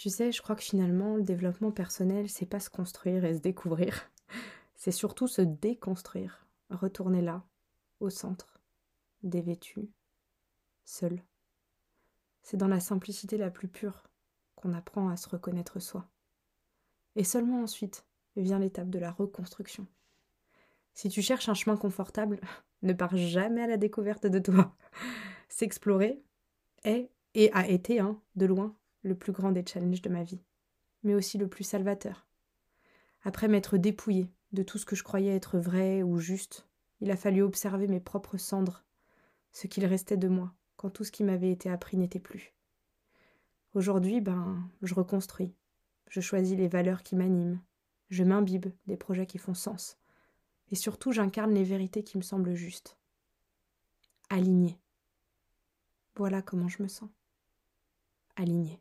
Tu sais, je crois que finalement, le développement personnel, c'est pas se construire et se découvrir. C'est surtout se déconstruire. Retourner là, au centre, dévêtu, seul. C'est dans la simplicité la plus pure qu'on apprend à se reconnaître soi. Et seulement ensuite vient l'étape de la reconstruction. Si tu cherches un chemin confortable, ne pars jamais à la découverte de toi. S'explorer est et a été, hein, de loin, le plus grand des challenges de ma vie, mais aussi le plus salvateur. Après m'être dépouillé de tout ce que je croyais être vrai ou juste, il a fallu observer mes propres cendres, ce qu'il restait de moi, quand tout ce qui m'avait été appris n'était plus. Aujourd'hui, ben, je reconstruis. Je choisis les valeurs qui m'animent. Je m'imbibe des projets qui font sens. Et surtout, j'incarne les vérités qui me semblent justes. Aligné. Voilà comment je me sens. Aligné.